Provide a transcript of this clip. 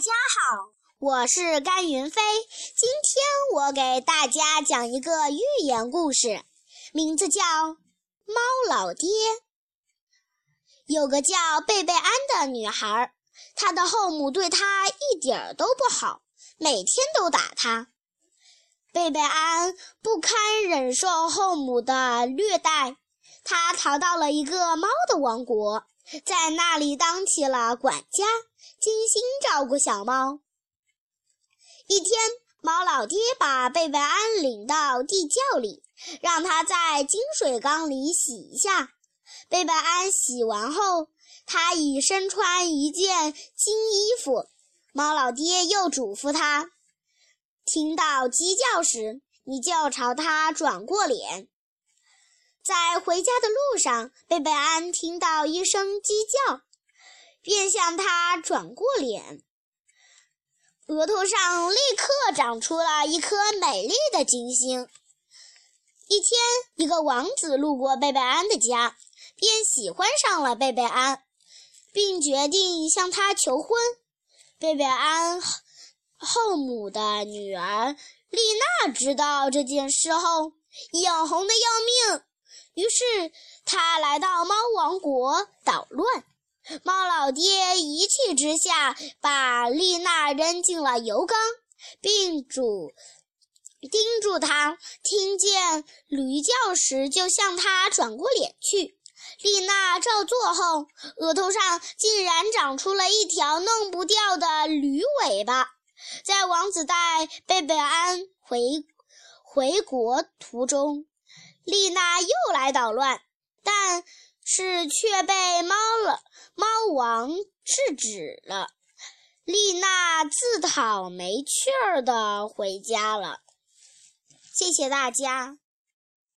家好，我是甘云飞。今天我给大家讲一个寓言故事，名字叫《猫老爹》。有个叫贝贝安的女孩，她的后母对她一点儿都不好，每天都打她。贝贝安不堪忍受后母的虐待，他逃到了一个猫的王国，在那里当起了管家。精心照顾小猫。一天，猫老爹把贝贝安领到地窖里，让他在金水缸里洗一下。贝贝安洗完后，他已身穿一件金衣服。猫老爹又嘱咐他：听到鸡叫时，你就朝它转过脸。在回家的路上，贝贝安听到一声鸡叫。便向他转过脸，额头上立刻长出了一颗美丽的金星。一天，一个王子路过贝贝安的家，便喜欢上了贝贝安，并决定向他求婚。贝贝安后母的女儿丽娜知道这件事后，眼红的要命，于是她来到猫王国捣乱。猫老爹一气之下，把丽娜扔进了油缸，并嘱叮嘱她：听见驴叫时，就向他转过脸去。丽娜照做后，额头上竟然长出了一条弄不掉的驴尾巴。在王子带贝贝安回回国途中，丽娜又来捣乱，但是却被猫了。猫王制止了，丽娜自讨没趣儿的回家了。谢谢大家。